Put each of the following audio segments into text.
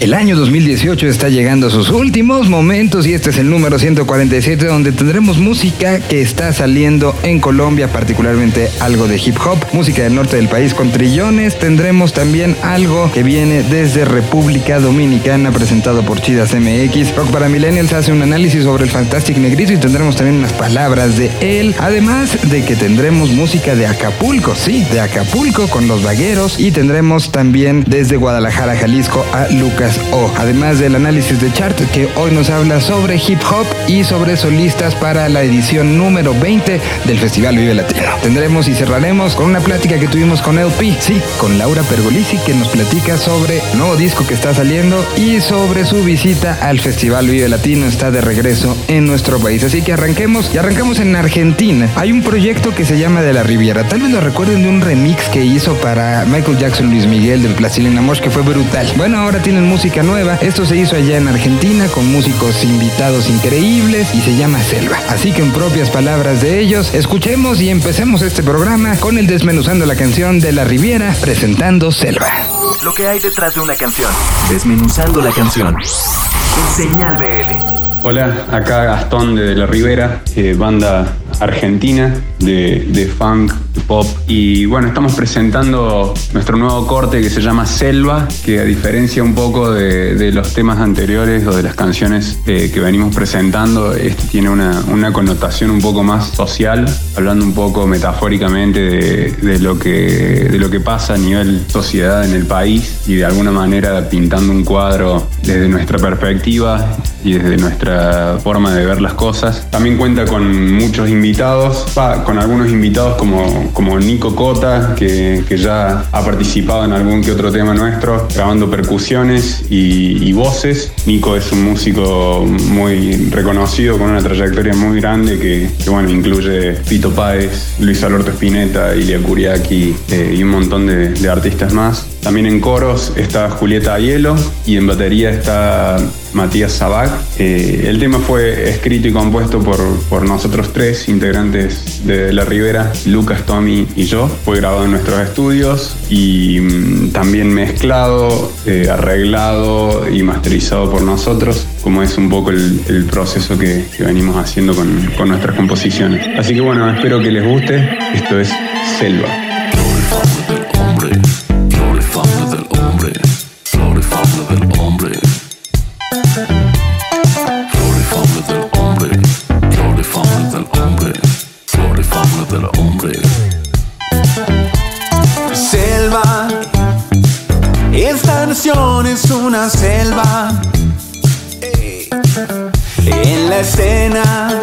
El año 2018 está llegando a sus últimos momentos y este es el número 147 donde tendremos música que está saliendo en Colombia, particularmente algo de hip hop, música del norte del país con trillones, tendremos también algo que viene desde República Dominicana presentado por Chidas MX. Rock para Millennials hace un análisis sobre el Fantastic Negrito y tendremos también unas palabras de él, además de que tendremos música de Acapulco, sí, de Acapulco con los vagueros y tendremos también desde Guadalajara, Jalisco a Lucas o, además del análisis de chart que hoy nos habla sobre hip hop y sobre solistas para la edición número 20 del Festival Vive Latino. Tendremos y cerraremos con una plática que tuvimos con LP, sí, con Laura Pergolisi que nos platica sobre el nuevo disco que está saliendo y sobre su visita al Festival Vive Latino. Está de regreso en nuestro país. Así que arranquemos y arrancamos en Argentina. Hay un proyecto que se llama De la Riviera. Tal vez lo recuerden de un remix que hizo para Michael Jackson Luis Miguel del Plastilina Mosh que fue brutal. Bueno, ahora tienen música nueva. Esto se hizo allá en Argentina con músicos invitados increíbles y se llama Selva. Así que en propias palabras de ellos, escuchemos y empecemos este programa con el desmenuzando la canción de La Riviera presentando Selva. Lo que hay detrás de una canción. Desmenuzando la canción. Señal BL. Hola, acá Gastón de, La Ribera, eh, banda argentina de, funk, de pop. Y bueno, estamos presentando nuestro nuevo corte que se llama Selva, que a diferencia un poco de, los temas anteriores o de las canciones eh, que venimos presentando, este tiene una, connotación un poco más social, hablando un poco metafóricamente de, lo que, de lo que pasa a nivel sociedad en el país y de alguna manera pintando un cuadro desde nuestra perspectiva y desde nuestra forma de ver las cosas. También cuenta con muchos con algunos invitados como, como Nico Cota, que, que, ya ha participado en algún que otro tema nuestro, grabando percusiones y, voces. Nico es un músico muy reconocido, con una trayectoria muy grande que, bueno, incluye Pito Páez, Luis Alberto Spinetta, Ilia Kuriaki eh, y un montón de, de artistas más. También en coros está Julieta Hielo y en batería está Matías Sabac. Eh, el tema fue escrito y compuesto por, por, nosotros tres integrantes de La Ribera, Lucas, Tommy y yo. Fue grabado en nuestros estudios y mm, también mezclado, eh, arreglado y masterizado por nosotros, como es un poco el, proceso que, venimos haciendo con, con nuestras composiciones. Así que bueno, espero que les guste. Esto es Selva. Escena,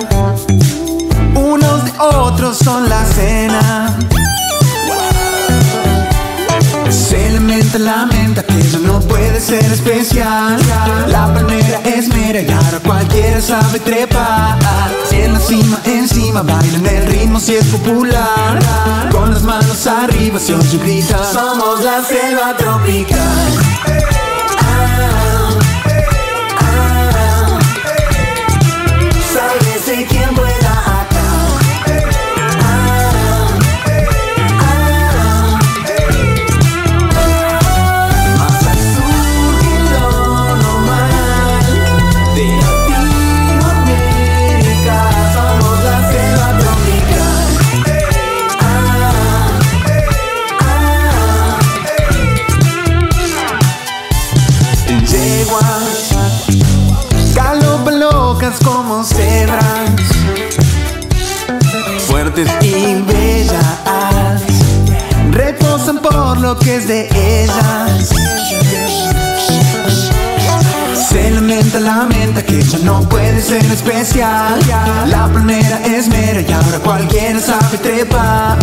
unos de otros son la cena. Se lamenta, lamenta que eso no puede ser especial. La palmera es mera y ahora cualquiera sabe trepar. Si en la cima, encima, bailan el ritmo si es popular. Con las manos arriba se oye grita. Somos la selva tropical. Y lo que es de ellas. Se lamenta, lamenta que ya no puede ser especial. La palmera es mera y ahora cualquiera sabe trepar.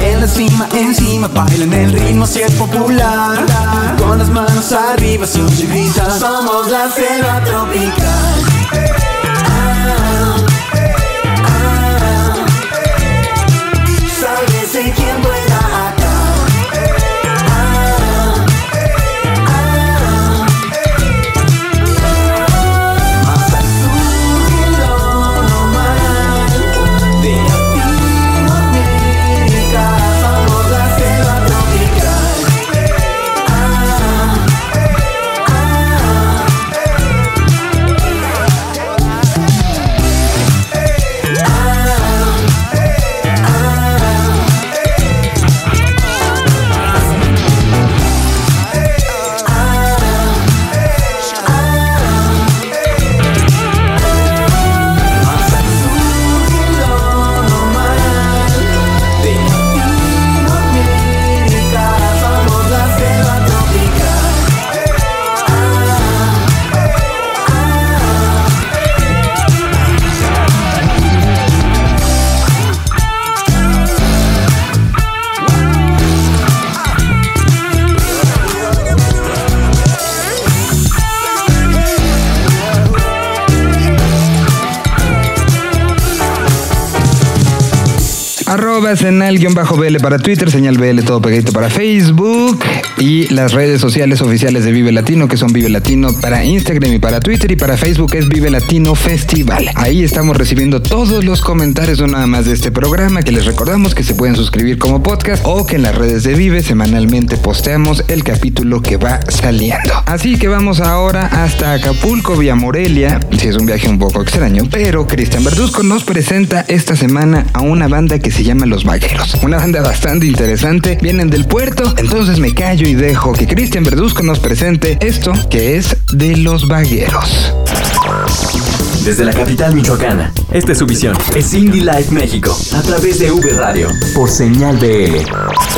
En la cima, encima, bailan el ritmo si es popular. motivación se grita. Somos la selva tropical. Arroba senal-bl para Twitter, señal BL todo pegadito para Facebook y las redes sociales oficiales de Vive Latino que son Vive Latino para Instagram y para Twitter y para Facebook es Vive Latino Festival. Ahí estamos recibiendo todos los comentarios no nada más de este programa que les recordamos que se pueden suscribir como podcast o que en las redes de Vive semanalmente posteamos el capítulo que va saliendo. Así que vamos ahora hasta Acapulco vía Morelia, si es un viaje un poco extraño, pero Cristian Verduzco nos presenta esta semana a una banda que se llama Los Vaqueros. Una banda bastante interesante, vienen del puerto, entonces me callo y dejo que Cristian Verduzco nos presente esto que es de Los Vaqueros. Desde la capital michoacana, esta es su visión. Es Indie Life México, a través de V Radio, por señal BL.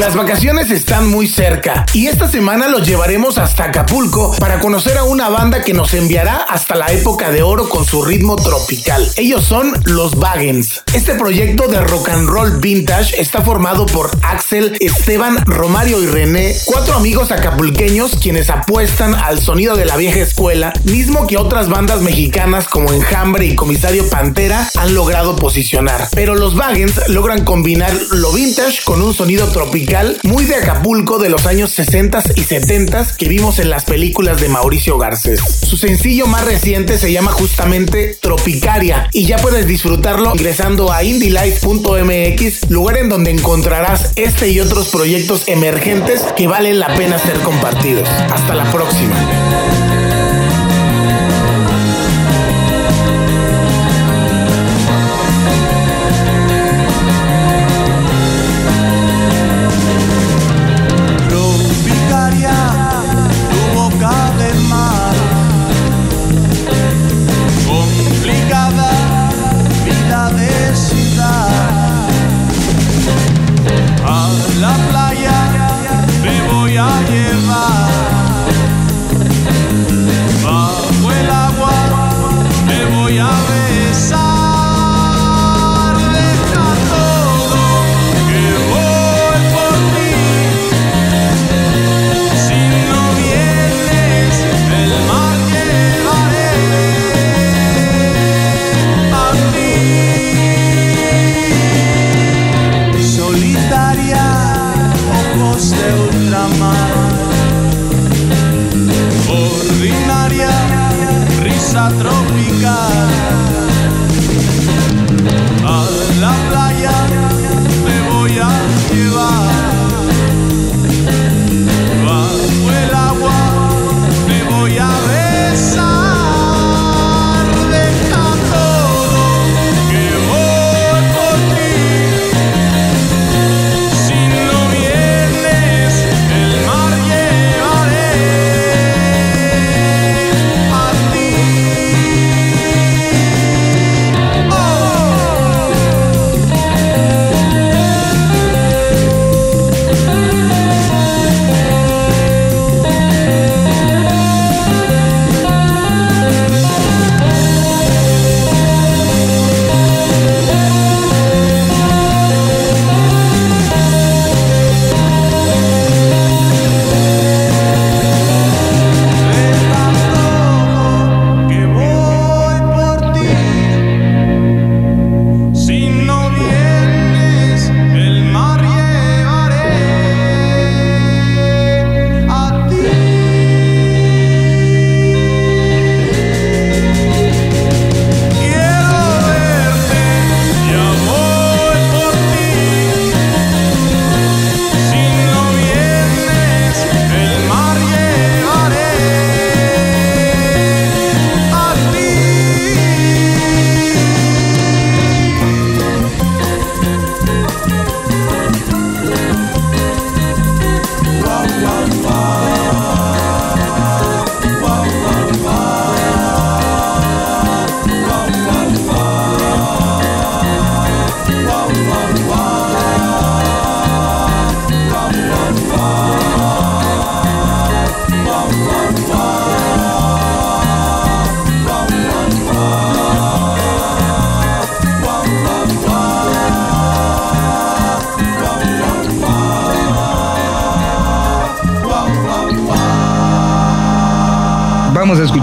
Las vacaciones están muy cerca y esta semana los llevaremos hasta Acapulco para conocer a una banda que nos enviará hasta la época de oro con su ritmo tropical. Ellos son los Baggins. Este proyecto de rock and roll vintage está formado por Axel, Esteban, Romario y René, cuatro amigos acapulqueños quienes apuestan al sonido de la vieja escuela, mismo que otras bandas mexicanas como Enjambre y Comisario Pantera han logrado posicionar. Pero los Baggins logran combinar lo vintage con un sonido tropical muy de Acapulco de los años 60 y 70 que vimos en las películas de Mauricio Garcés. Su sencillo más reciente se llama justamente Tropicaria y ya puedes disfrutarlo ingresando a indylife.mx, lugar en donde encontrarás este y otros proyectos emergentes que valen la pena ser compartidos. Hasta la próxima.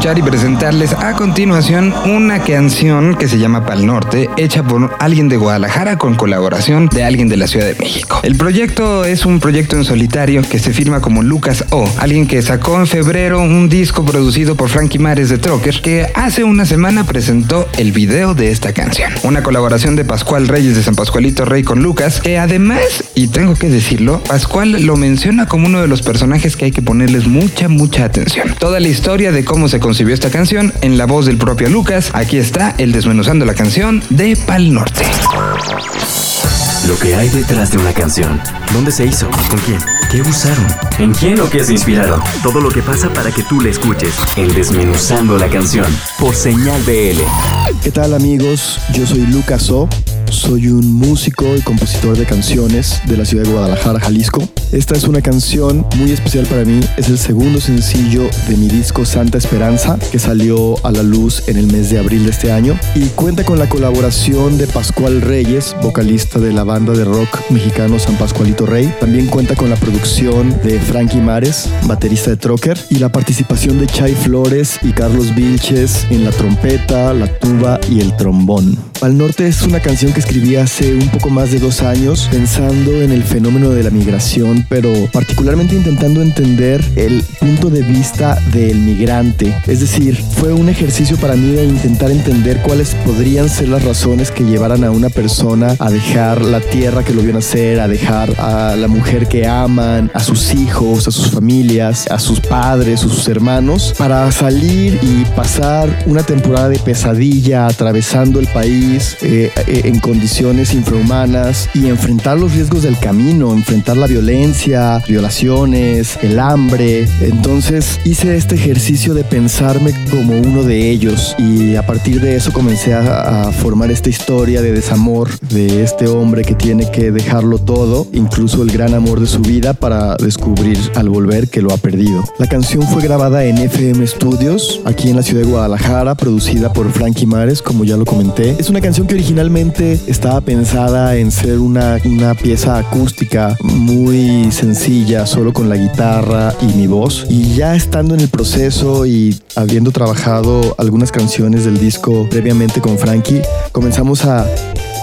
Escuchar y presentarles continuación una canción que se llama Pal Norte, hecha por alguien de Guadalajara con colaboración de alguien de la Ciudad de México. El proyecto es un proyecto en solitario que se firma como Lucas O, alguien que sacó en febrero un disco producido por Frankie Mares de Trocker, que hace una semana presentó el video de esta canción. Una colaboración de Pascual Reyes de San Pascualito Rey con Lucas, que además, y tengo que decirlo, Pascual lo menciona como uno de los personajes que hay que ponerles mucha, mucha atención. Toda la historia de cómo se concibió esta canción en la voz del propio Lucas, aquí está el desmenuzando la canción de Pal Norte. Lo que hay detrás de una canción. ¿Dónde se hizo? ¿Con quién? ¿Qué usaron? ¿En quién o qué se inspiraron? Todo lo que pasa para que tú la escuches. En Desmenuzando la canción. Por Señal BL. ¿Qué tal amigos? Yo soy Lucas O. Soy un músico y compositor de canciones de la ciudad de Guadalajara, Jalisco. Esta es una canción muy especial para mí. Es el segundo sencillo de mi disco Santa Esperanza, que salió a la luz en el mes de abril de este año. Y cuenta con la colaboración de Pascual Reyes, vocalista de la banda de rock mexicano San Pascualito Rey. También cuenta con la producción de Frankie Mares, baterista de Trocker, y la participación de Chay Flores y Carlos Vilches en la trompeta, la tuba y el trombón. Al Norte es una canción que escribí hace un poco más de dos años pensando en el fenómeno de la migración, pero particularmente intentando entender el punto de vista del migrante. Es decir, fue un ejercicio para mí de intentar entender cuáles podrían ser las razones que llevaran a una persona a dejar la tierra que lo vio nacer, a dejar a la mujer que aman, a sus hijos, a sus familias, a sus padres, a sus hermanos, para salir y pasar una temporada de pesadilla atravesando el país eh, eh, en condiciones infrahumanas y enfrentar los riesgos del camino, enfrentar la violencia, violaciones, el hambre. Entonces hice este ejercicio de pensarme como uno de ellos y a partir de eso comencé a, a formar esta historia de desamor de este hombre que tiene que dejarlo todo, incluso el gran amor de su vida para descubrir al volver que lo ha perdido. La canción fue grabada en FM Studios, aquí en la ciudad de Guadalajara, producida por Frankie Mares, como ya lo comenté. Es una canción que originalmente estaba pensada en ser una, una pieza acústica muy sencilla, solo con la guitarra y mi voz. Y ya estando en el proceso y habiendo trabajado algunas canciones del disco previamente con Frankie, comenzamos a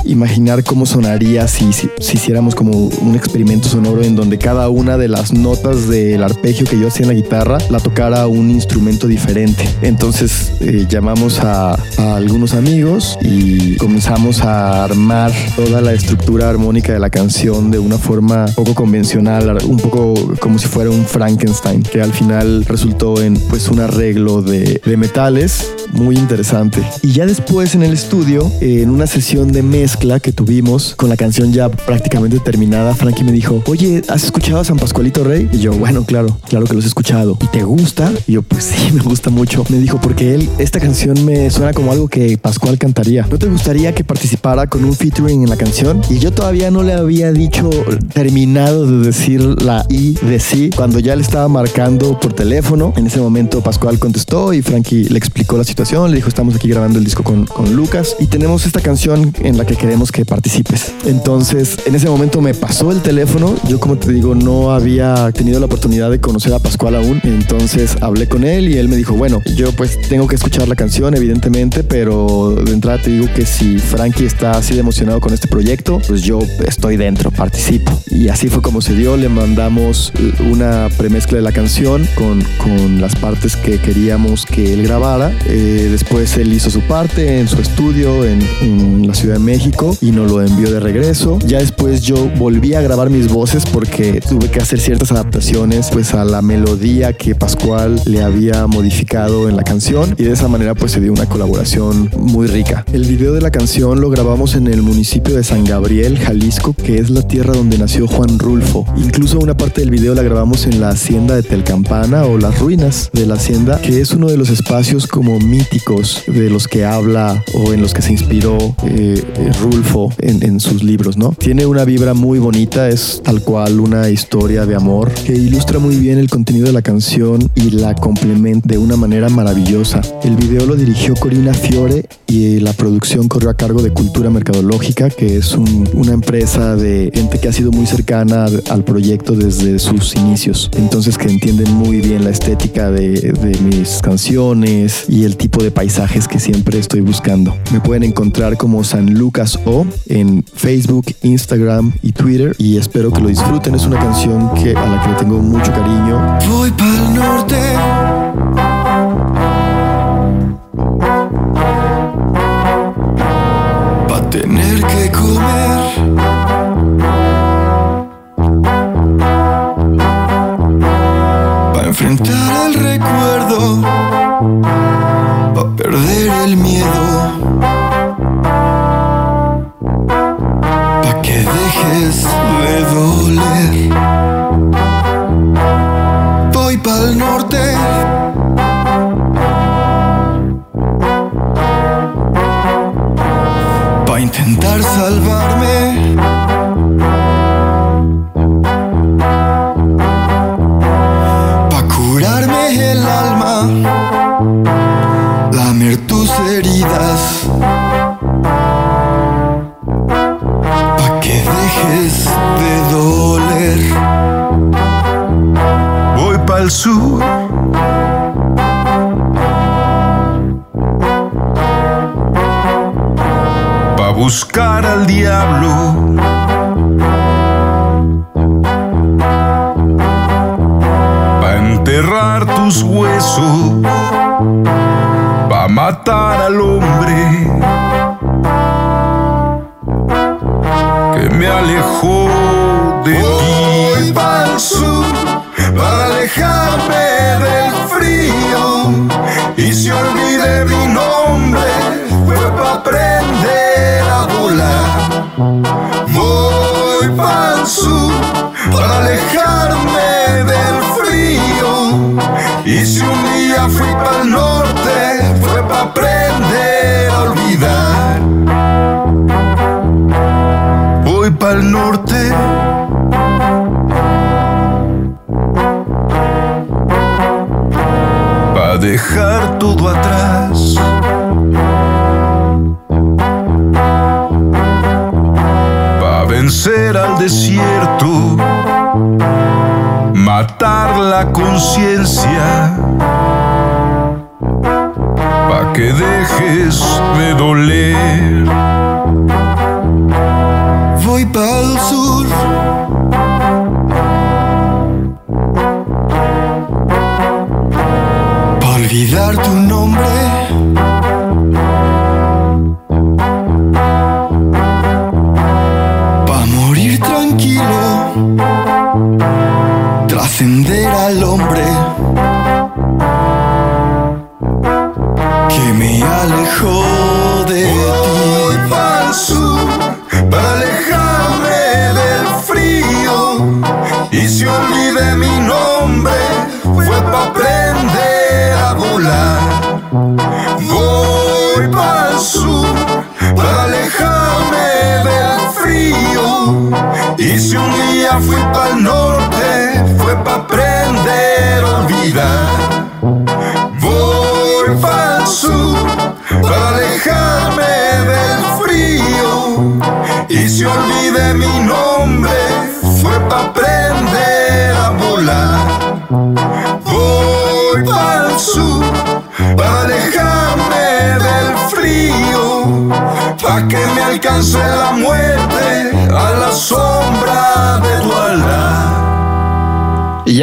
imaginar cómo sonaría si, si, si, hiciéramos como un experimento sonoro en donde cada una de las notas del arpegio que yo hacía en la guitarra la tocara un instrumento diferente. Entonces eh, llamamos a, a, algunos amigos y comenzamos a armar toda la estructura armónica de la canción de una forma poco convencional, un poco como si fuera un Frankenstein, que al final resultó en pues un arreglo de, de metales muy interesante. Y ya después en el estudio, en una sesión de mezcla que tuvimos con la canción ya prácticamente terminada, Frankie me dijo, oye, ¿has escuchado a San Pascualito Rey? Y yo, bueno, claro, claro que los he escuchado. ¿Y te gusta? Y yo, pues sí, me gusta mucho. Me dijo, porque él, esta canción me suena como algo que Pascual cantaría. ¿No te gustaría que participara con un featuring en la canción? Y yo todavía no le había dicho, terminado de decir la I de sí, cuando ya le estaba marcando por teléfono. En ese momento Pascual contestó y Frankie le explicó la situación, le dijo, estamos aquí grabando el disco con, con Lucas y tenemos esta canción en la que queremos que participes. Entonces, en ese momento me pasó el teléfono. Yo, como te digo, no había tenido la oportunidad de conocer a Pascual aún. Entonces hablé con él y él me dijo, bueno, yo pues tengo que escuchar la canción, evidentemente, pero de entrada te digo que si Frankie está así de emocionado con este proyecto, pues yo estoy dentro, participo. Y así fue como se dio. Le mandamos una premezcla de la canción con, con las partes que queríamos que él grabara. Eh, después él hizo su parte en su estudio en, en la Ciudad de México y nos lo envió de regreso. Ya después yo volví a grabar mis voces porque tuve que hacer ciertas adaptaciones pues a la melodía que Pascual le había modificado en la canción y de esa manera pues se dio una colaboración muy rica. El video de la canción lo grabamos en el municipio de San Gabriel, Jalisco, que es la tierra donde nació Juan Rulfo. Incluso una parte del video la grabamos en la hacienda de Telcampana o las ruinas de la hacienda, que es uno de los espacios como míticos de los que habla o en los que se inspiró eh, Rulfo en, en sus libros, ¿no? Tiene una vibra muy bonita, es tal cual una historia de amor que ilustra muy bien el contenido de la canción y la complementa de una manera maravillosa. El video lo dirigió Corina Fiore y la producción corrió a cargo de Cultura Mercadológica, que es un- una empresa de gente que ha sido muy cercana al, proyecto desde sus inicios. Entonces que entienden muy bien la estética de, de mis canciones y el tipo de paisajes que siempre estoy buscando. Me pueden encontrar como San Lucas O en Facebook, Instagram y Twitter y espero que lo disfruten. Es una canción que, a la que le tengo mucho cariño. Voy pa'l norte. Pa' tener que comer. Intentar salvarme. Pa' curarme el alma. Lamer tus heridas. Pa' que dejes de doler. Voy pa'l sur. Al diablo. Pa' enterrar tus huesos. Pa' matar al hombre. Que me alejó de ti. Voy pa'l sur para alejarme del frío. Y si olvidé mi nombre, fui pa'l norte, fue para aprender a olvidar. Voy pa'l norte. Pa' dejar todo atrás. Pa' vencer al desierto. Matar la conciencia. Que dejes de doler. Voy pa'l sur. Pa' olvidar tu nombre.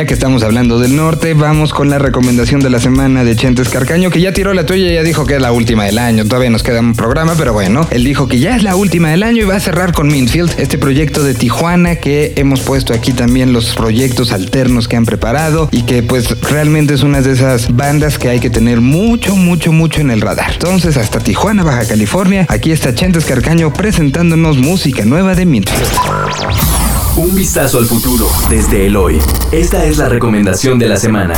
Que estamos hablando del norte, vamos con la recomendación de la semana de Chentes Carcaño, que ya tiró la tuya y ya dijo que es la última del año. Todavía nos queda un programa, pero bueno, él dijo que ya es la última del año y va a cerrar con Minfield, este proyecto de Tijuana que hemos puesto aquí también los proyectos alternos que han preparado y que pues realmente es una de esas bandas que hay que tener mucho, mucho, mucho en el radar. Entonces, hasta Tijuana, Baja California, aquí está Chentes Carcaño presentándonos música nueva de Minfield. Un vistazo al futuro desde el hoy. Esta es la recomendación de la semana.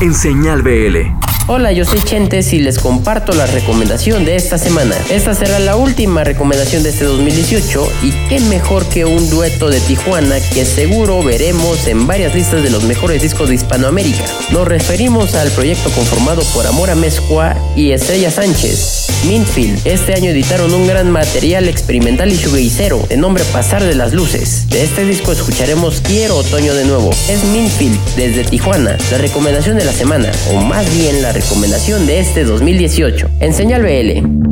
en Señal BL. Hola, yo soy Chentes y les comparto la recomendación de esta semana. Esta será la última recomendación de este 2018 y qué mejor que un dueto de Tijuana que seguro veremos en varias listas de los mejores discos de Hispanoamérica. Nos referimos al proyecto conformado por Amora Mezcua y Estrella Sánchez. Mintfield, este año editaron un gran material experimental y shoegazero de nombre Pasar de las Luces. De este disco escucharemos Quiero Otoño de nuevo. Es Mintfield desde Tijuana, la recomendación de la semana, o más bien la recomendación de este 2018. En Señal BL.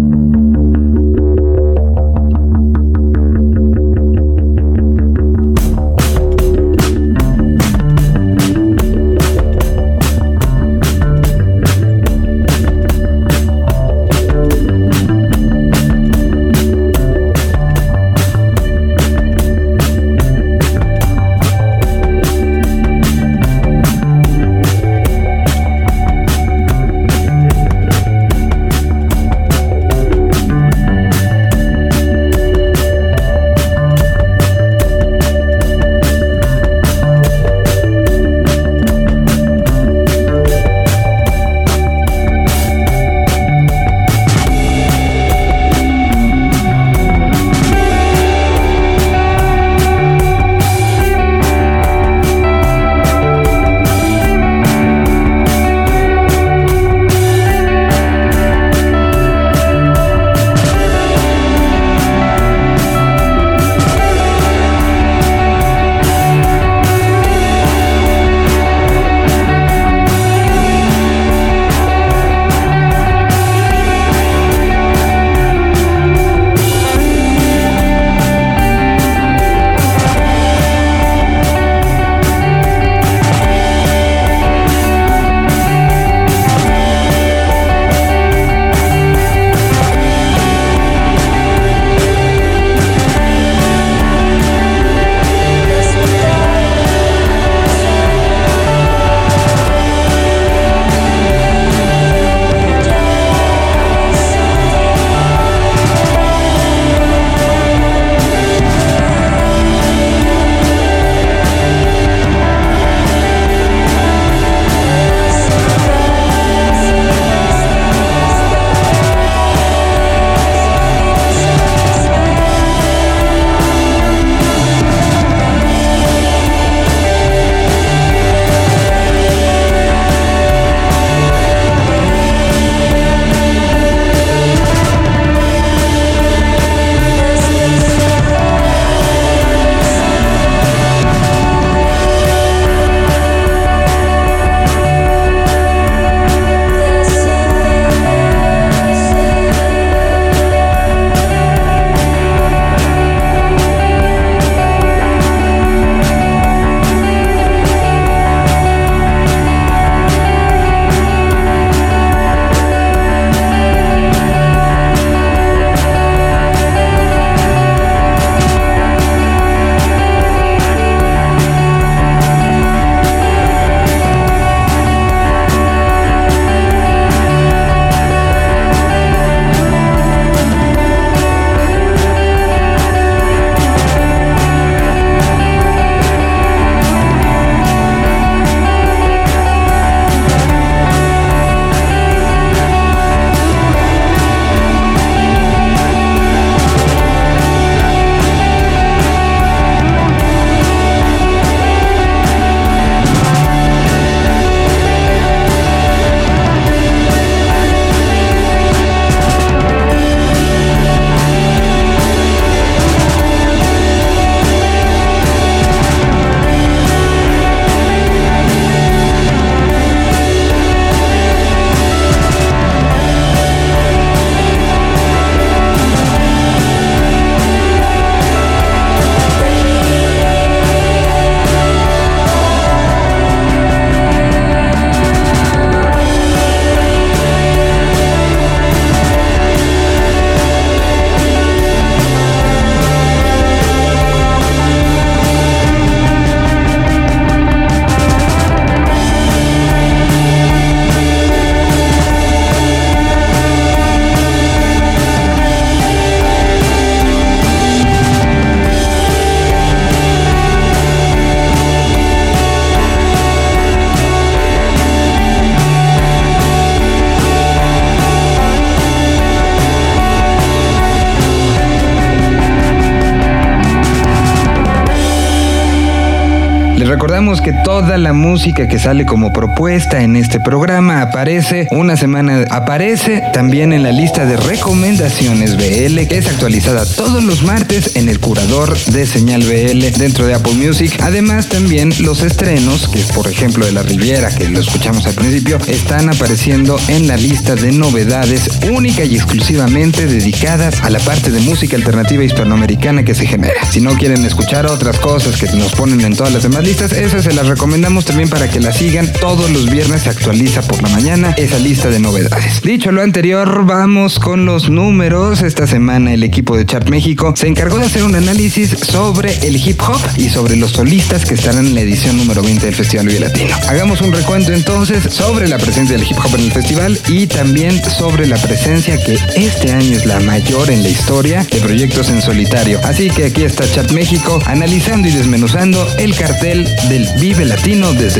Música que sale como propuesta en este programa aparece una semana, aparece también en la lista de recomendaciones BL que es actualizada todos los martes en el curador de señal BL dentro de Apple Music. Además también los estrenos, que por ejemplo de La Riviera, que lo escuchamos al principio, están apareciendo en la lista de novedades única y exclusivamente dedicadas a la parte de música alternativa hispanoamericana que se genera. Si no quieren escuchar otras cosas que nos ponen en todas las demás listas, esas se las recomendamos también para que las sigan. Todos los viernes se actualiza por la mañana esa lista de novedades. Dicho lo anterior, vamos con los números. Esta semana el equipo de Chart México se encargó de hacer un análisis sobre el hip hop y sobre los solistas que estarán en la edición número 20 del Festival Vive Latino. Hagamos un recuento entonces sobre la presencia del hip hop en el festival y también sobre la presencia que este año es la mayor en la historia de proyectos en solitario. Así que aquí está Chat México analizando y desmenuzando el cartel del Vive Latino desde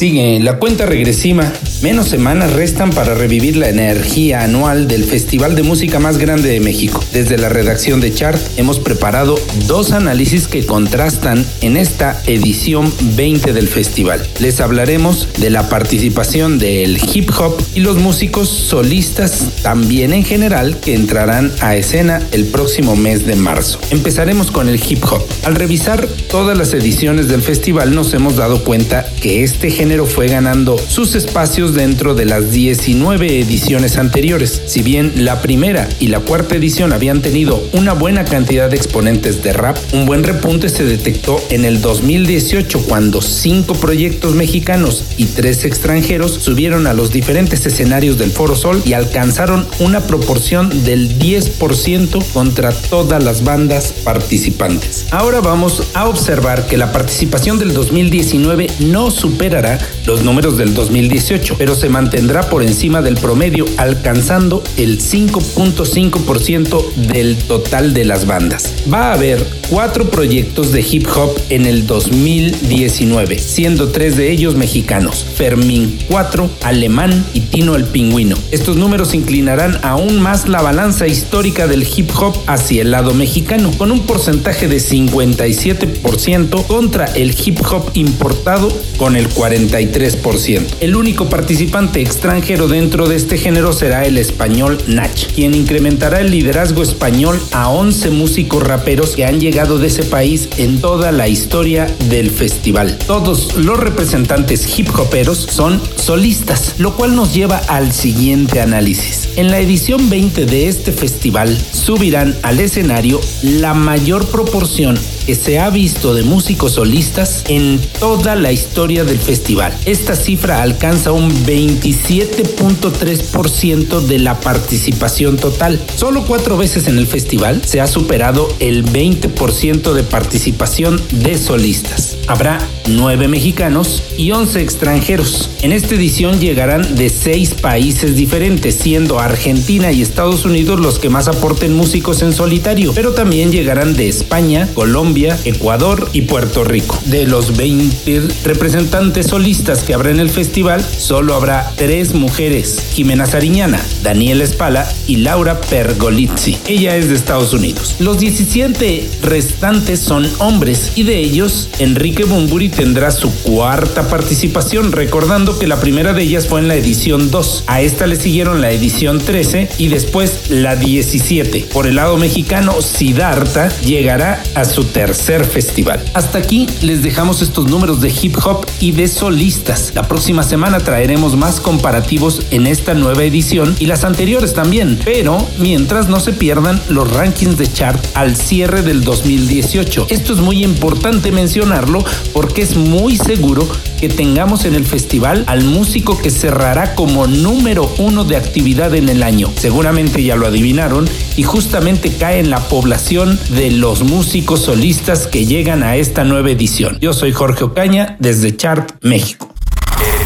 Sigue la cuenta regresiva. Menos semanas restan para revivir la energía anual del festival de música más grande de México. Desde la redacción de Chart hemos preparado dos análisis que contrastan en esta edición 20 del festival. Les hablaremos de la participación del hip hop y los músicos solistas también en general que entrarán a escena el próximo mes de marzo. Empezaremos con el hip hop. Al revisar todas las ediciones del festival nos hemos dado cuenta que este género fue ganando sus espacios dentro de las 19 ediciones anteriores. Si bien la primera y la cuarta edición habían tenido una buena cantidad de exponentes de rap, un buen repunte se detectó en el 2018 cuando cinco proyectos mexicanos y tres extranjeros subieron a los diferentes escenarios del Foro Sol y alcanzaron una proporción del 10% contra todas las bandas participantes. Ahora vamos a observar que la participación del 2019 no superará los números del 2018, pero se mantendrá por encima del promedio, alcanzando el 5.5% del total de las bandas. Va a haber cuatro proyectos de hip hop en el 2019, siendo tres de ellos mexicanos, Fermín 4, Alemán y Tino el Pingüino. Estos números inclinarán aún más la balanza histórica del hip hop hacia el lado mexicano, con un porcentaje de 57% contra el hip hop importado con el 43%. El único participante extranjero dentro de este género será el español Nach, quien incrementará el liderazgo español a 11 músicos raperos que han llegado de ese país en toda la historia del festival. Todos los representantes hip hoperos son solistas, lo cual nos lleva al siguiente análisis. En la edición 20 de este festival subirán al escenario la mayor proporción que se ha visto de músicos solistas en toda la historia del festival. Esta cifra alcanza un 27.3% de la participación total. Solo cuatro veces en el festival se ha superado el 20% de participación de solistas. Habrá nueve mexicanos y 11 extranjeros. En esta edición llegarán de seis países diferentes, siendo Argentina y Estados Unidos los que más aporten músicos en solitario, pero también llegarán de España, Colombia, Ecuador y Puerto Rico. De los 20 representantes solistas que habrá en el festival, solo habrá tres mujeres, Jimena Sariñana, Daniela Espala y Laura Pergolizzi. Ella es de Estados Unidos. Los 17 restantes son hombres y de ellos, Enrique Bumburi tendrá su cuarta participación, recordando que la primera de ellas fue en la edición 2. A esta le siguieron la edición 13 y después la 17. Por el lado mexicano, Siddhartha llegará a su tercer festival. Hasta aquí les dejamos estos números de hip hop y de solistas. La próxima semana traeremos más comparativos en esta nueva edición y las anteriores también, pero mientras no se pierdan los rankings de chart al cierre del 2018. Esto es muy importante mencionarlo porque es muy seguro que tengamos en el festival al músico que cerrará como número uno de actividad en el año. Seguramente ya lo adivinaron y justamente cae en la población de los músicos solistas que llegan a esta nueva edición. Yo soy Jorge Ocaña desde Chart, México.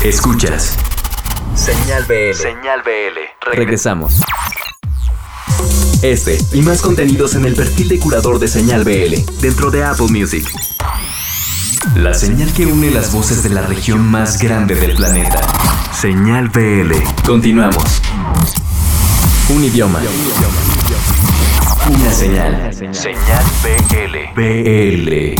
Escuchas. Señal BL. Señal BL. Regresamos. Este y más contenidos en el perfil de curador de Señal BL dentro de Apple Music. La señal que une las voces de la región más grande del planeta. Señal BL. Continuamos. Un idioma. Una señal. Señal BL. BL.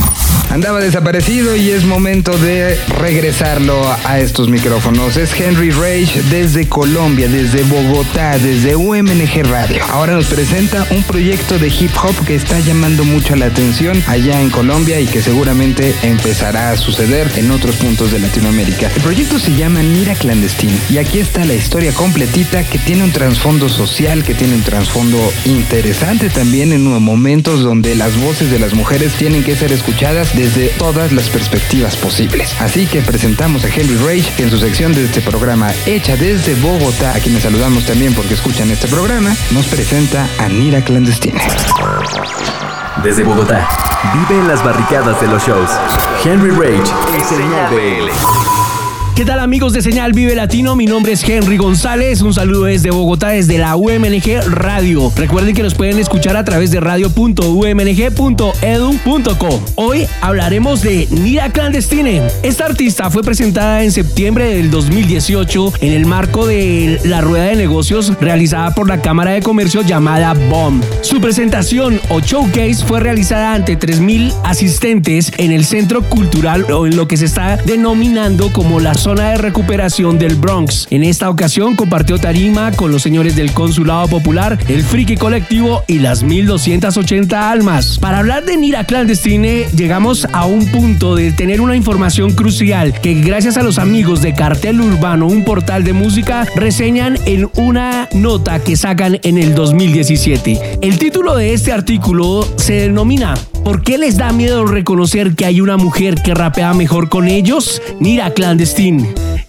Andaba desaparecido y es momento de regresarlo a estos micrófonos. Es Henry Rage desde Colombia, desde Bogotá, desde UMNG Radio. Ahora nos presenta un proyecto de hip hop que está llamando mucho la atención allá en Colombia y que seguramente empezará a suceder en otros puntos de Latinoamérica. El proyecto se llama Mira Clandestino y aquí está la historia completita que tiene un trasfondo social, que tiene un trasfondo interesante también en momentos donde las voces de las mujeres tienen que ser escuchadas desde todas las perspectivas posibles. Así que presentamos a Henry Rage en su sección de este programa hecha desde Bogotá, a quienes saludamos también porque escuchan este programa, nos presenta a Nira Clandestina. Desde Bogotá, vive en las barricadas de los shows. Henry Rage en Señal BL. ¿Qué tal amigos de Señal Vive Latino? Mi nombre es Henry González. Un saludo desde Bogotá, desde la UMNG Radio. Recuerden que nos pueden escuchar a través de radio.umng.edu.co. Hoy hablaremos de Nira Clandestine. Esta artista fue presentada en septiembre del 2018 en el marco de la rueda de negocios realizada por la Cámara de Comercio llamada BOM. Su presentación o showcase fue realizada ante 3.000 asistentes en el Centro Cultural o en lo que se está denominando como la zona de recuperación del Bronx. En esta ocasión compartió tarima con los señores del Consulado Popular, el Friki Colectivo y las 1280 almas. Para hablar de Nira Clandestine, llegamos a un punto de tener una información crucial que gracias a los amigos de Cartel Urbano, un portal de música, reseñan en una nota que sacan en el 2017. El título de este artículo se denomina ¿Por qué les da miedo reconocer que hay una mujer que rapea mejor con ellos? Nira Clandestine.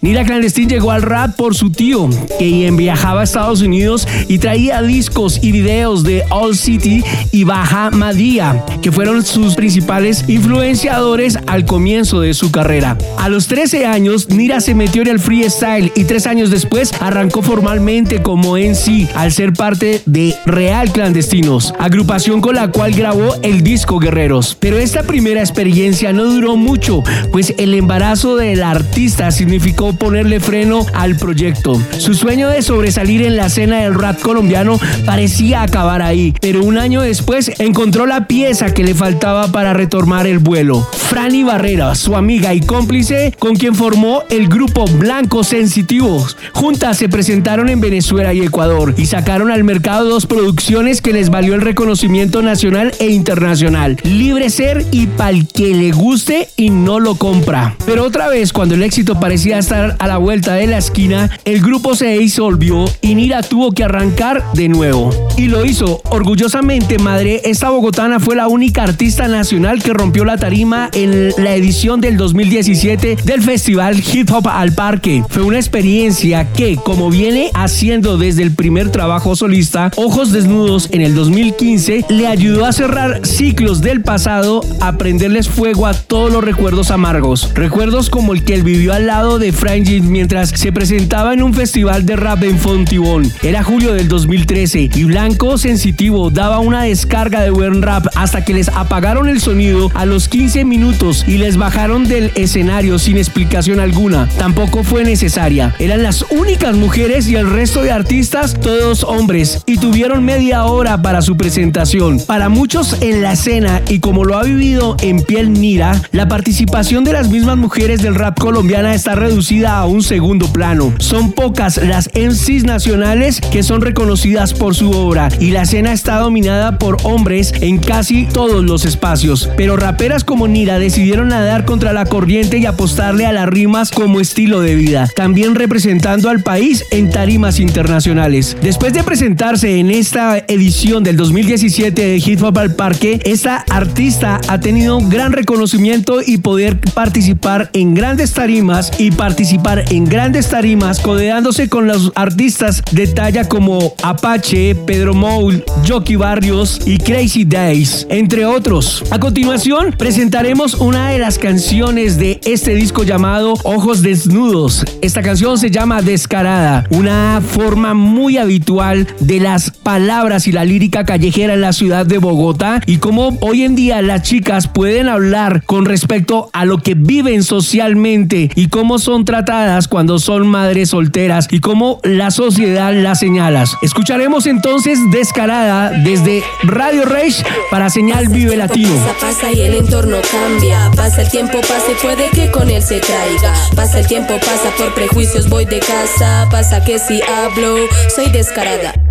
Nira Clandestine llegó al rap por su tío, que viajaba a Estados Unidos y traía discos y videos de All City y Baja Madía, que fueron sus principales influenciadores al comienzo de su carrera. A los 13 años, Nira se metió en el freestyle y tres años después arrancó formalmente como NC al ser parte de Real Clandestinos, agrupación con la cual grabó el disco Guerreros. Pero esta primera experiencia no duró mucho, pues el embarazo del artista significó ponerle freno al proyecto. Su sueño de sobresalir en la escena del rap colombiano parecía acabar ahí, pero un año después encontró la pieza que le faltaba para retomar el vuelo. Franny Barrera, su amiga y cómplice, con quien formó el grupo Blanco Sensitivos. Juntas se presentaron en Venezuela y Ecuador y sacaron al mercado dos producciones que les valió el reconocimiento nacional e internacional. Libre Ser y Pal que le guste y no lo compra. Pero otra vez, cuando el éxito parecía estar a la vuelta de la esquina, el grupo se disolvió y Nira tuvo que arrancar de nuevo. Y lo hizo orgullosamente, madre. Esta bogotana fue la única artista nacional que rompió la tarima en la edición del 2017 del Festival Hip Hop al Parque. Fue una experiencia que, como viene haciendo desde el primer trabajo solista, Ojos Desnudos en el 2015, le ayudó a cerrar ciclos del pasado, a prenderles fuego a todos los recuerdos amargos. Recuerdos como el que él vivió al lado de Frank mientras se presentaba en un festival de rap en Fontibón. Era julio del 2013 y Blanco Sensitivo daba una descarga de buen rap hasta que les apagaron el sonido a los 15 minutos y les bajaron del escenario sin explicación alguna. Tampoco fue necesaria. Eran las únicas mujeres y el resto de artistas todos hombres y tuvieron media hora para su presentación. Para muchos en la escena y como lo ha vivido en piel Nira, la participación de las mismas mujeres del rap colombiana está reducida a un segundo plano. Son pocas las MCs nacionales que son reconocidas por su obra y la escena está dominada por hombres en casi todos los espacios. Pero raperas como Nira decidieron nadar contra la corriente y apostarle a las rimas como estilo de vida, también representando al país en tarimas internacionales. Después de presentarse en esta edición del 2017 de Hip Hop al Parque, esta artista ha tenido gran reconocimiento y poder participar en grandes tarimas y participar en grandes tarimas codeándose con los artistas de talla como Apache, Pedro Moul, Jockey Barrios y Crazy Days, entre otros. A continuación, presentaremos una de las canciones de este disco llamado Ojos Desnudos. Esta canción se llama Descarada, una forma muy habitual de las palabras y la lírica callejera en la ciudad de Bogotá y cómo hoy en día las chicas pueden hablar con respecto a lo que viven socialmente y cómo son tratadas cuando son madres solteras y cómo la sociedad las señala. Escucharemos entonces Descarada desde Radio Rage para Señal Vive Latino. Pasa, pasa y el entorno cambia. Pasa el tiempo, pasa y puede que con él se traiga. Pasa el tiempo, pasa por prejuicios, voy de casa. Pasa que si hablo, soy descarada.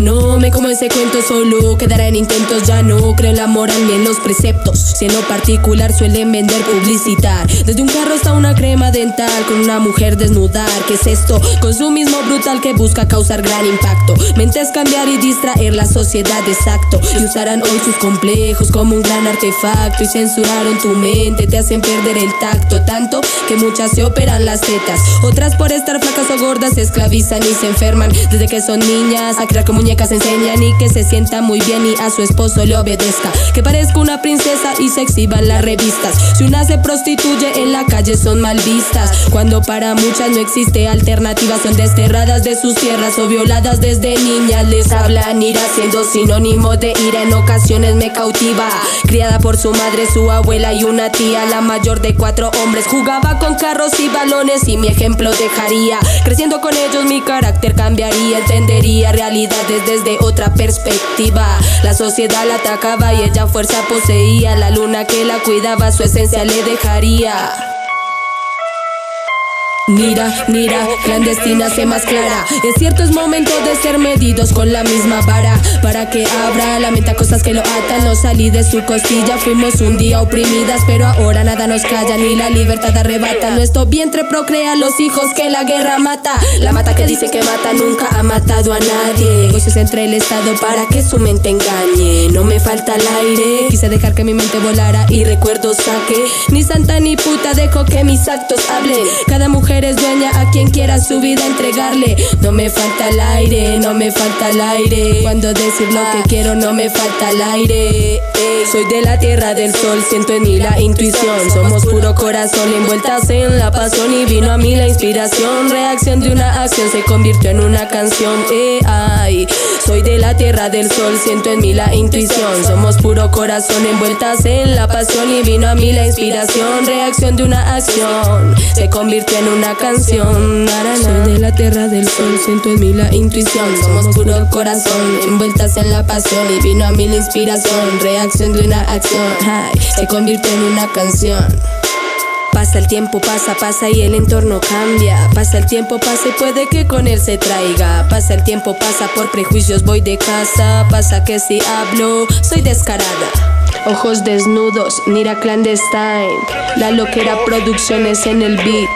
No me como ese cuento solo, quedará en intentos, ya no creo en la moral ni en los preceptos. Si en lo particular suelen vender, publicitar. Desde un carro hasta una crema dental, con una mujer desnudar. ¿Qué es esto? Consumismo brutal que busca causar gran impacto. Mentes cambiar y distraer la sociedad, exacto. Y usarán hoy sus complejos como un gran artefacto. Y censuraron tu mente, te hacen perder el tacto. Tanto que muchas se operan las tetas. Otras por estar flacas o gordas se esclavizan y se enferman. Desde que son niñas a crear como muñecas enseñan y que se sienta muy bien y a su esposo le obedezca. Que parezca una princesa y se exhiban las revistas. Si una se prostituye en la calle son mal vistas. Cuando para muchas no existe alternativa, son desterradas de sus tierras o violadas desde niñas. Les hablan ira siendo sinónimo de ira. En ocasiones me cautiva. Criada por su madre, su abuela y una tía, la mayor de cuatro hombres. Jugaba con carros y balones y mi ejemplo dejaría. Creciendo con ellos mi carácter cambiaría, entendería realidades desde otra perspectiva. La sociedad la atacaba y ella fuerza poseía. La luna que la cuidaba, su esencia le dejaría. Mira, mira, clandestina se más clara. Es cierto, es momento de ser medidos con la misma vara. Para que abra la mente cosas que lo atan. No salí de su costilla, fuimos un día oprimidas. Pero ahora nada nos calla, ni la libertad arrebata. Nuestro vientre procrea los hijos que la guerra mata. La mata que dice que mata nunca ha matado a nadie. Negocios entre el Estado para que su mente engañe. No me falta el aire. Quise dejar que mi mente volara y recuerdo saque. Ni santa ni puta dejo que mis actos hablen. Cada mujer es dueña a quien quiera su vida entregarle. No me falta el aire, no me falta el aire. Cuando decir lo que quiero, no me falta el aire. Soy de la tierra del sol, siento en mí la intuición. Somos puro corazón, envueltas en la pasión. Y vino a mí la inspiración. Reacción de una acción se convirtió en una canción. Soy de la tierra del sol, siento en mí la intuición. Somos puro corazón, envueltas en la pasión. Y vino a mí la inspiración. Reacción de una acción se convirtió en una canción. Soy de la tierra del sol, siento en mí la intuición. Somos puro corazón, envueltas en la pasión. Y vino a mí la inspiración, reacción de una acción. Se convirtió en una canción. Pasa el tiempo, pasa, pasa y el entorno cambia. Pasa el tiempo, pasa y puede que con él se traiga. Pasa el tiempo, pasa por prejuicios, voy de casa. Pasa que si hablo, soy descarada. Ojos desnudos, Nira clandestine. La loquera producciones en el beat.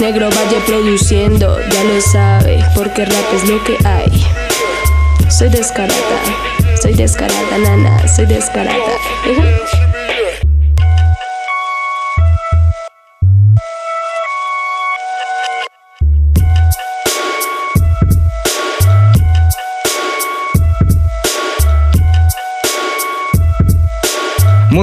Negro Valle produciendo, ya lo sabe, porque rap es lo que hay. Soy descarada, soy descarada, nana, soy descarada.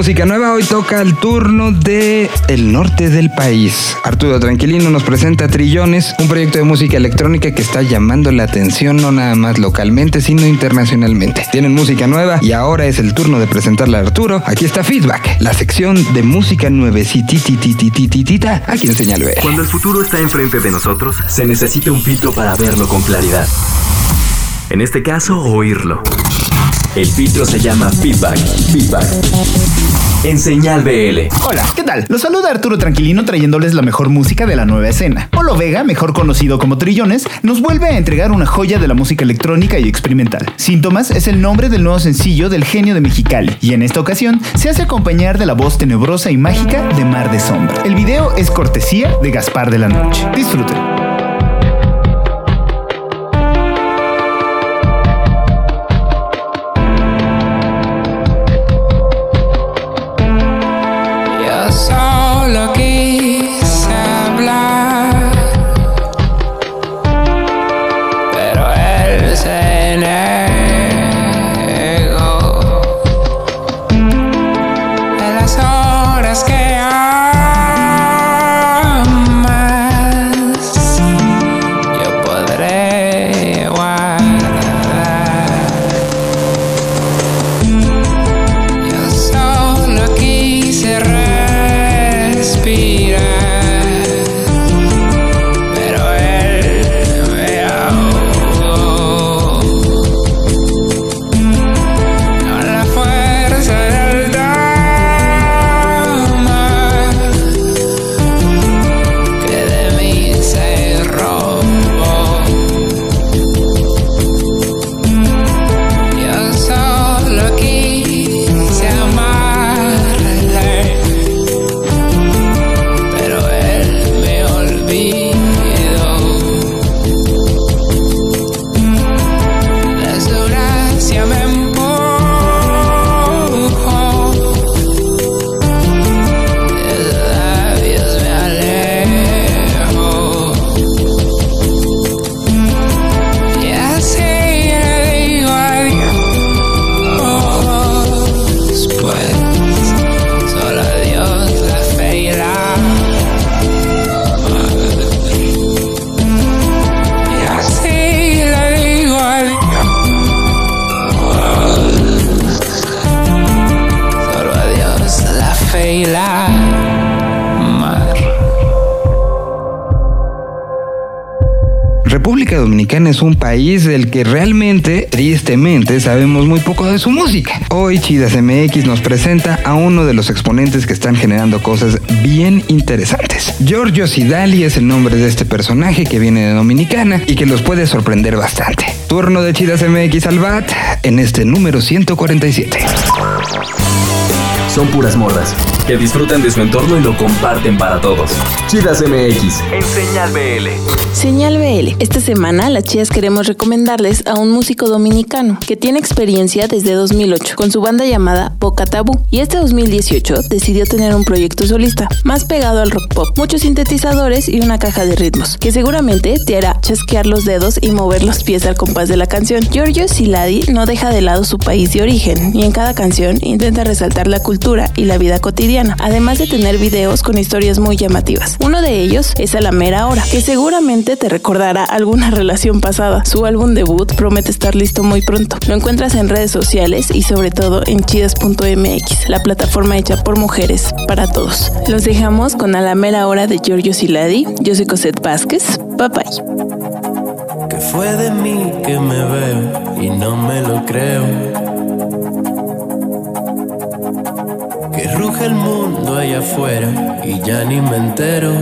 Música nueva, hoy toca el turno de el norte del país. Arturo Tranquilino nos presenta Trillones, un proyecto de música electrónica que está llamando la atención no nada más localmente, sino internacionalmente. Tienen música nueva y ahora es el turno de presentarla a Arturo. Aquí está Feedback, la sección de música nuevecitititititita aquí en Señal. Cuando el futuro está enfrente de nosotros, se necesita un filtro para verlo con claridad. En este caso, oírlo. El filtro se llama Feedback. Feedback. En Señal BL. Hola, ¿qué tal? Los saluda Arturo Tranquilino trayéndoles la mejor música de la nueva escena. Polo Vega, mejor conocido como Trillones, nos vuelve a entregar una joya de la música electrónica y experimental. Síntomas es el nombre del nuevo sencillo del genio de Mexicali y en esta ocasión se hace acompañar de la voz tenebrosa y mágica de Mar de Sombra. El video es cortesía de Gaspar de la Noche. Disfruten. Dominicana es un país del que realmente, tristemente, sabemos muy poco de su música. Hoy Chidas MX nos presenta a uno de los exponentes que están generando cosas bien interesantes. Giorgio Sidali es el nombre de este personaje que viene de Dominicana y que los puede sorprender bastante. Turno de Chidas MX al BAT en este número 147. Son puras mordas que disfrutan de su entorno y lo comparten para todos. Chidas MX en Señal BL. Señal BL. Esta semana las chicas queremos recomendarles a un músico dominicano que tiene experiencia desde 2008 con su banda llamada Boca Tabú y este 2018 decidió tener un proyecto solista más pegado al rock pop, muchos sintetizadores y una caja de ritmos que seguramente te hará chasquear los dedos y mover los pies al compás de la canción. Giorgio Siladi no deja de lado su país de origen y en cada canción intenta resaltar la cultura y la vida cotidiana, además de tener videos con historias muy llamativas. Uno de ellos es A la mera hora, que seguramente te recordará alguna relación pasada. Su álbum debut promete estar listo muy pronto. Lo encuentras en redes sociales y sobre todo en chidas.mx, la plataforma hecha por mujeres para todos. Los dejamos con A la mera hora de Giorgio Siladi. Yo soy Cosette Vázquez. Bye bye. El mundo allá afuera y ya ni me entero.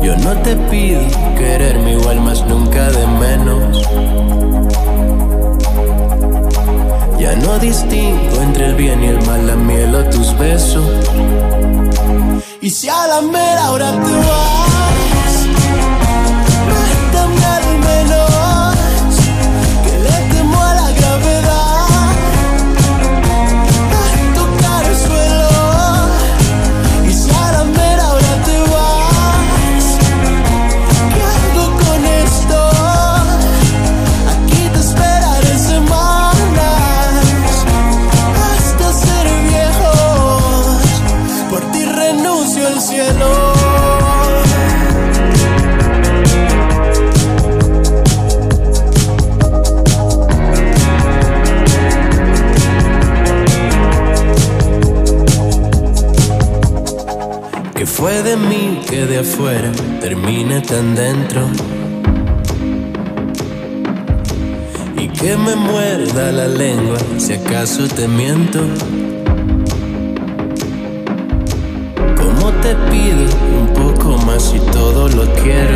Yo no te pido quererme igual más nunca de menos. Ya no distingo entre el bien y el mal, la miel o tus besos. Y si a la mera hora te vas, fue de mí que de afuera termine tan dentro. Y que me muerda la lengua si acaso te miento. Como te pido un poco más y todo lo quiero.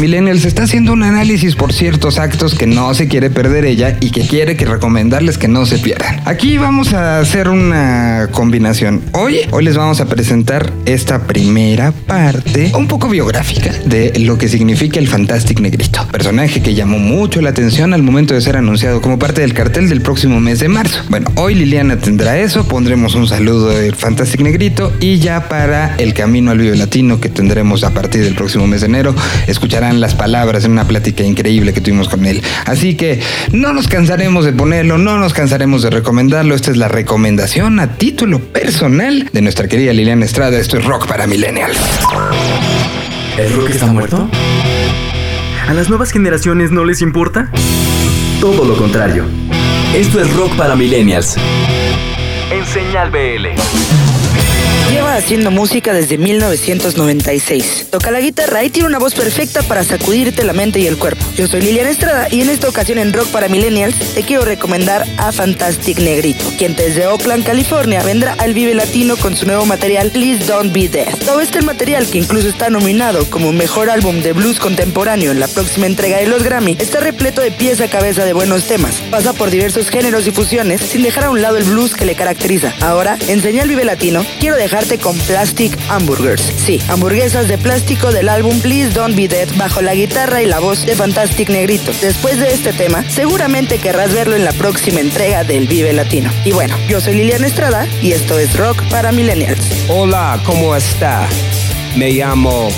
Millennials está haciendo un análisis por ciertos actos que no se quiere perder ella y que quiere que recomendarles que no se pierdan. Aquí vamos a hacer una combinación. Hoy, hoy les vamos a presentar esta primera parte un poco biográfica de lo que significa el Fantastic Negrito, personaje que llamó mucho la atención al momento de ser anunciado como parte del cartel del próximo mes de marzo. Bueno, hoy Liliana tendrá eso, pondremos un saludo del Fantastic Negrito y ya para el camino al Vive Latino que tendremos a partir del próximo próximo mes de enero escucharán las palabras en una plática increíble que tuvimos con él. Así que no nos cansaremos de ponerlo, no nos cansaremos de recomendarlo. Esta es la recomendación a título personal de nuestra querida Liliana Estrada. Esto es rock para millennials. ¿El rock está muerto? ¿A las nuevas generaciones no les importa? Todo lo contrario. Esto es rock para millennials. En señal BL. Lleva haciendo música desde 1996. Toca la guitarra y tiene una voz perfecta para sacudirte la mente y el cuerpo. Yo soy Lilian Estrada y en esta ocasión en Rock para Millennials te quiero recomendar a Fantastic Negrito, quien desde Oakland, California vendrá al Vive Latino con su nuevo material Please Don't Be Dead. Todo este material, que incluso está nominado como mejor álbum de blues contemporáneo en la próxima entrega de los Grammy, está repleto de pies a cabeza de buenos temas. Pasa por diversos géneros y fusiones sin dejar a un lado el blues que le caracteriza. Ahora, en Señal Vive Latino, quiero con Plastic Hamburgers. Sí, hamburguesas de plástico del álbum Please Don't Be Dead bajo la guitarra y la voz de Fantastic Negrito. Después de este tema, seguramente querrás verlo en la próxima entrega del Vive Latino. Y bueno, yo soy Liliana Estrada y esto es Rock para Millennials. Hola, ¿cómo está? Me llamo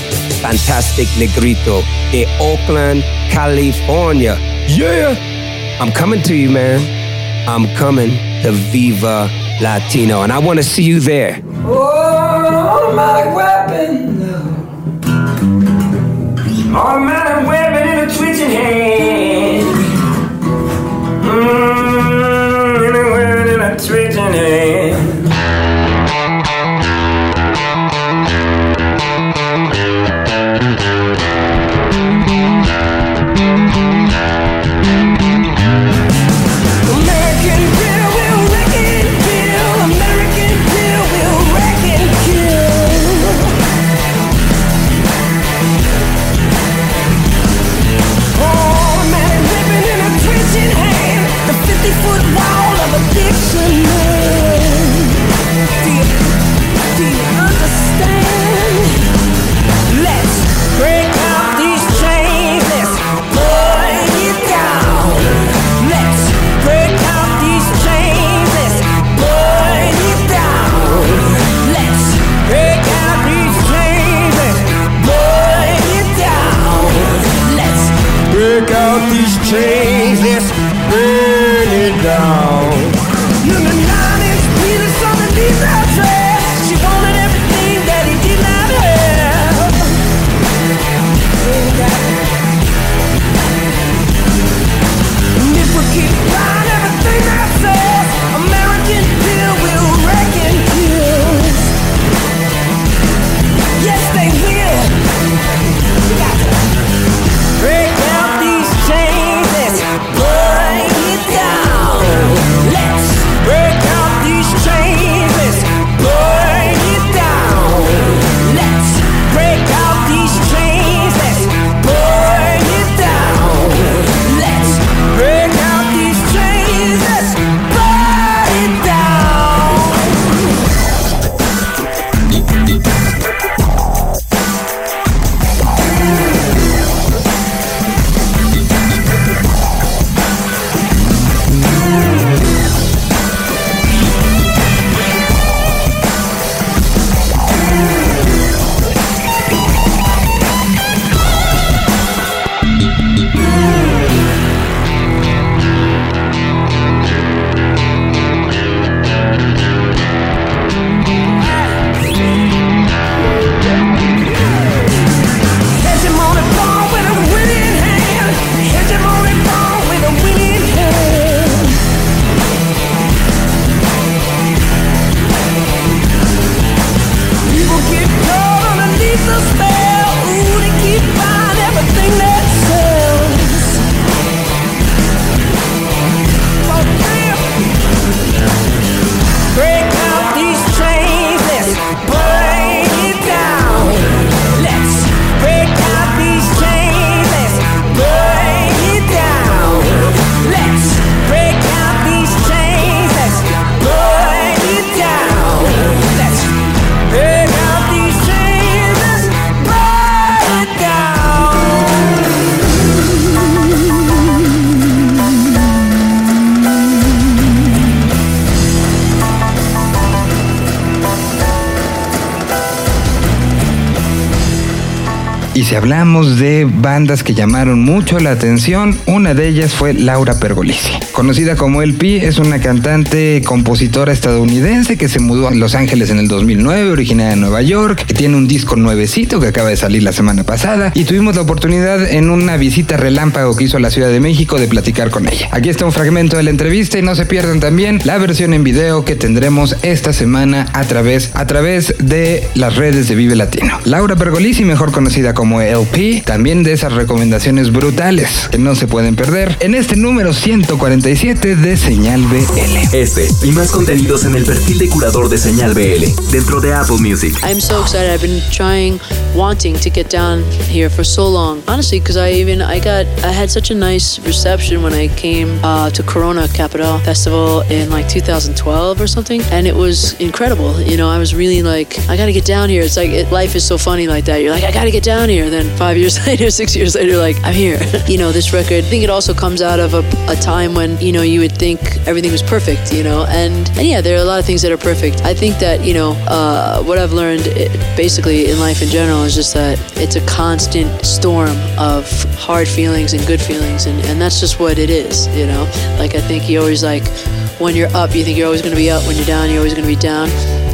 Fantastic Negrito de Oakland, California. Yeah, I'm coming to you, man. I'm coming to Viva Latino, and I want to see you there. Oh, automatic weapon. Automatic weapon in a twitching hand. Mm, weapon in a twitching hand. Break out these chains. Let's burn it down. Si hablamos de bandas que llamaron mucho la atención, una de ellas fue Laura Pergolisi. Conocida como LP, es una cantante compositora estadounidense que se mudó a Los Ángeles en el 2009, originaria de Nueva York, que tiene un disco nuevecito que acaba de salir la semana pasada y tuvimos la oportunidad en una visita relámpago que hizo a la Ciudad de México de platicar con ella. Aquí está un fragmento de la entrevista y no se pierdan también la versión en video que tendremos esta semana a través, a través de las redes de Vive Latino. Laura Pergolisi, mejor conocida como LP, también de esas recomendaciones brutales que no se pueden perder en este número 147 de Señal BL. Este y más contenidos en el perfil de curador de Señal BL dentro de Apple Music. I'm so excited. I've been trying, wanting to get down here for so long. Honestly, because I even I got I had such a nice reception when I came uh, to Corona Capital Festival in like 2012 or something, and it was incredible. You know, I was really like, I got to get down here. It's like it, life is so funny like that. You're like, I got to get down here. Then five years later, six years later, like I'm here. you know, this record. I think it also comes out of a, a time when you know you would think everything was perfect. You know, and and yeah, there are a lot of things that are perfect. I think that you know uh, what I've learned eh, basically in life in general is just that it's a constant storm of hard feelings and good feelings, and and that's just what it is. You know, like I think you always like when you're up, you think you're always going to be up. When you're down, you're always going to be down.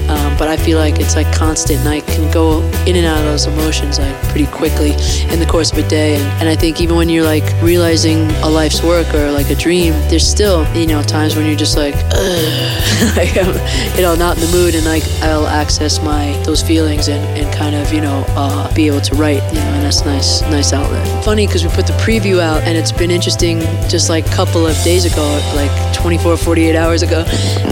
Um, but I feel like it's like constant, and I can go in and out of those emotions like pretty quickly in the course of a day. And, and I think even when you're like realizing a life's work or like a dream, there's still you know times when you're just like, like I'm, you know, not in the mood, and like I'll access my those feelings and, and kind of you know uh, be able to write, you know, that's nice, nice outlet. Funny because we put the preview out, and it's been interesting just like a couple of days ago, like 24, 48 hours ago,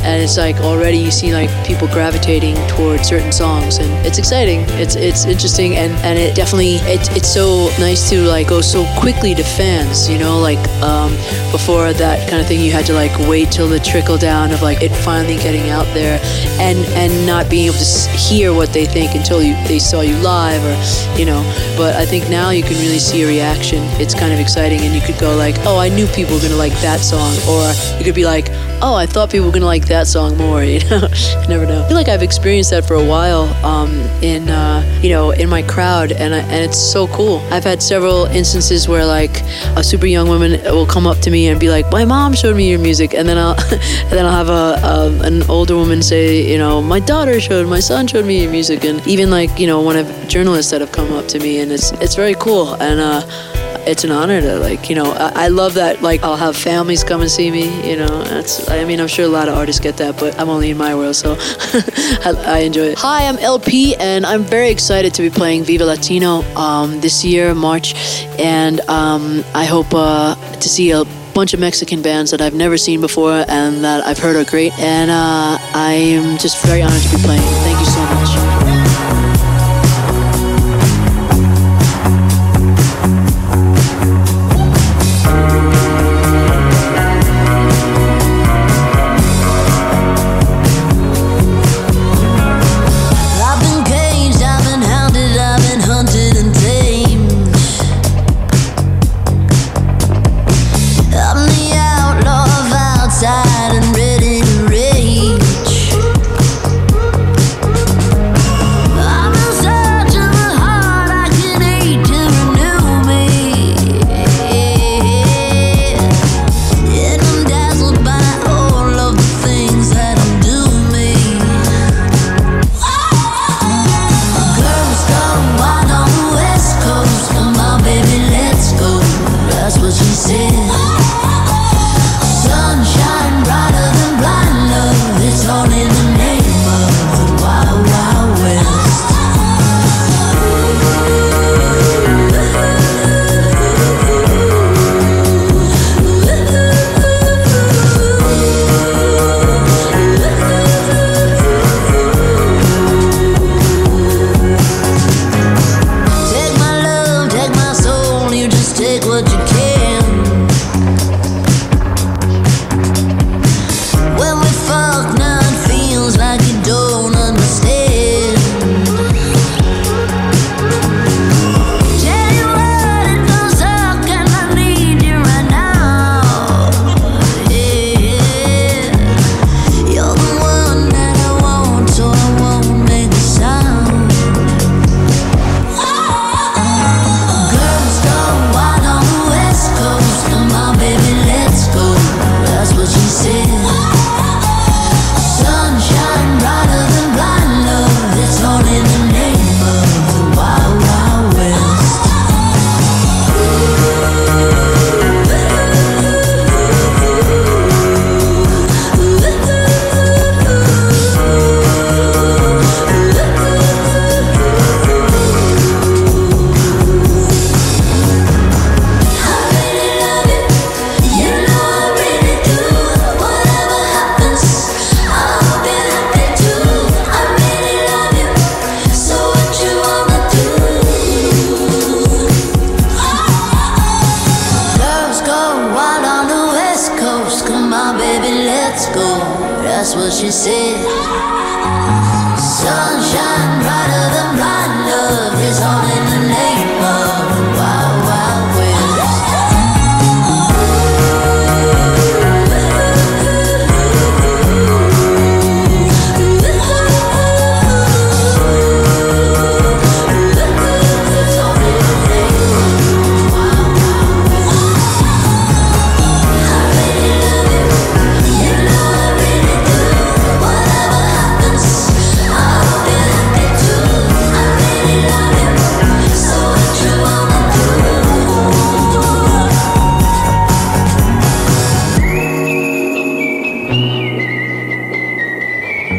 and it's like already you see like people gravitating towards certain songs, and it's exciting. It's it's interesting, and and it definitely it, it's so nice to like go so quickly to fans, you know, like um, before that kind of thing, you had to like wait till the trickle down of like it finally getting out there, and and not being able to hear what they think until you they saw you live or you know. But I think now you can really see a reaction. It's kind of exciting, and you could go like, oh, I knew people were gonna like that song, or you could be like, oh, I thought people were gonna like that song more. You know, you never know. I feel like I've experienced that for a while um, in uh, you know in my crowd, and I, and it's so cool. I've had several instances where like a super young woman will come up to me and be like, my mom showed me your music, and then I'll and then I'll have a, a an older woman say, you know, my daughter showed, my son showed me your music, and even like you know one of journalists that have come up to me, and it's it's very cool, and uh, it's an honor to like you know I, I love that like I'll have families come and see me, you know. That's I mean I'm sure a lot of artists get that, but I'm only in my world, so I, I enjoy it. Hi, I'm LP, and I'm very excited to be playing Viva Latino um, this year, March, and um, I hope uh, to see a bunch of Mexican bands that I've never seen before and that I've heard are great. And uh, I am just very honored to be playing. Thank you so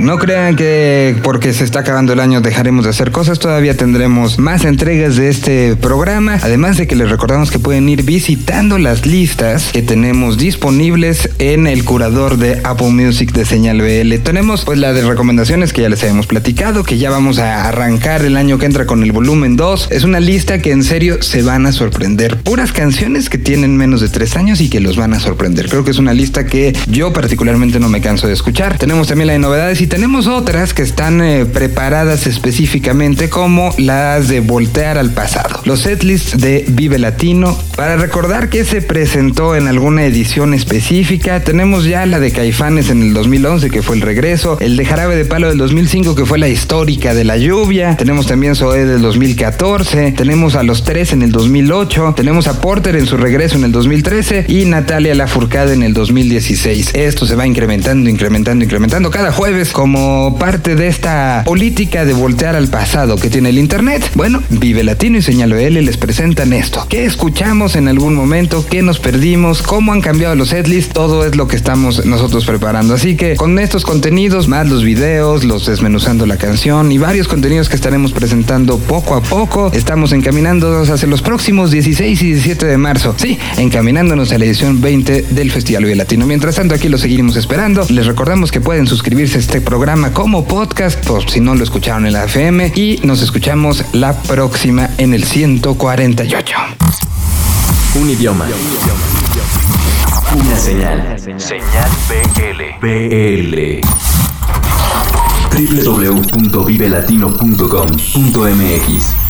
No crean que porque se está acabando el año dejaremos de hacer cosas, todavía tendremos más entregas de este programa, además de que les recordamos que pueden ir visitando las listas que tenemos disponibles en el curador de Apple Music de Señal BL. Tenemos pues la de recomendaciones que ya les habíamos platicado, que ya vamos a arrancar el año que entra con el volumen 2. Es una lista que en serio se van a sorprender. Puras canciones que tienen menos de 3 años y que los van a sorprender. Creo que es una lista que yo particularmente no me canso de escuchar. Tenemos también la de novedades y tenemos otras que están eh, preparadas específicamente como las de Voltear al pasado. Los setlists de Vive Latino para recordar que se presentó en alguna edición específica. Tenemos ya la de Caifanes en el 2011 que fue el regreso, el de Jarabe de Palo del 2005 que fue la histórica de la lluvia. Tenemos también Zoé del 2014, tenemos a los tres en el 2008, tenemos a Porter en su regreso en el 2013 y Natalia Lafourcade en el 2016. Esto se va incrementando, incrementando, incrementando cada jueves como parte de esta política de voltear al pasado que tiene el internet. Bueno, Vive Latino y Señal BL les presentan esto. ¿Qué escuchamos en algún momento? ¿Qué nos perdimos? ¿Cómo han cambiado los setlists? Todo es lo que estamos nosotros preparando. Así que con estos contenidos, más los videos, los desmenuzando la canción y varios contenidos que estaremos presentando poco a poco, estamos encaminándonos hacia los próximos 16 y 17 de marzo. Sí, encaminándonos a la edición 20 del Festival Vive Latino. Mientras tanto, aquí lo seguiremos esperando. Les recordamos que pueden suscribirse a este programa como podcast, por si no lo escucharon en la FM, y nos escuchamos la próxima en el 148. Un idioma. Una señal. Señal BL. BL. www.vivelatino.com.mx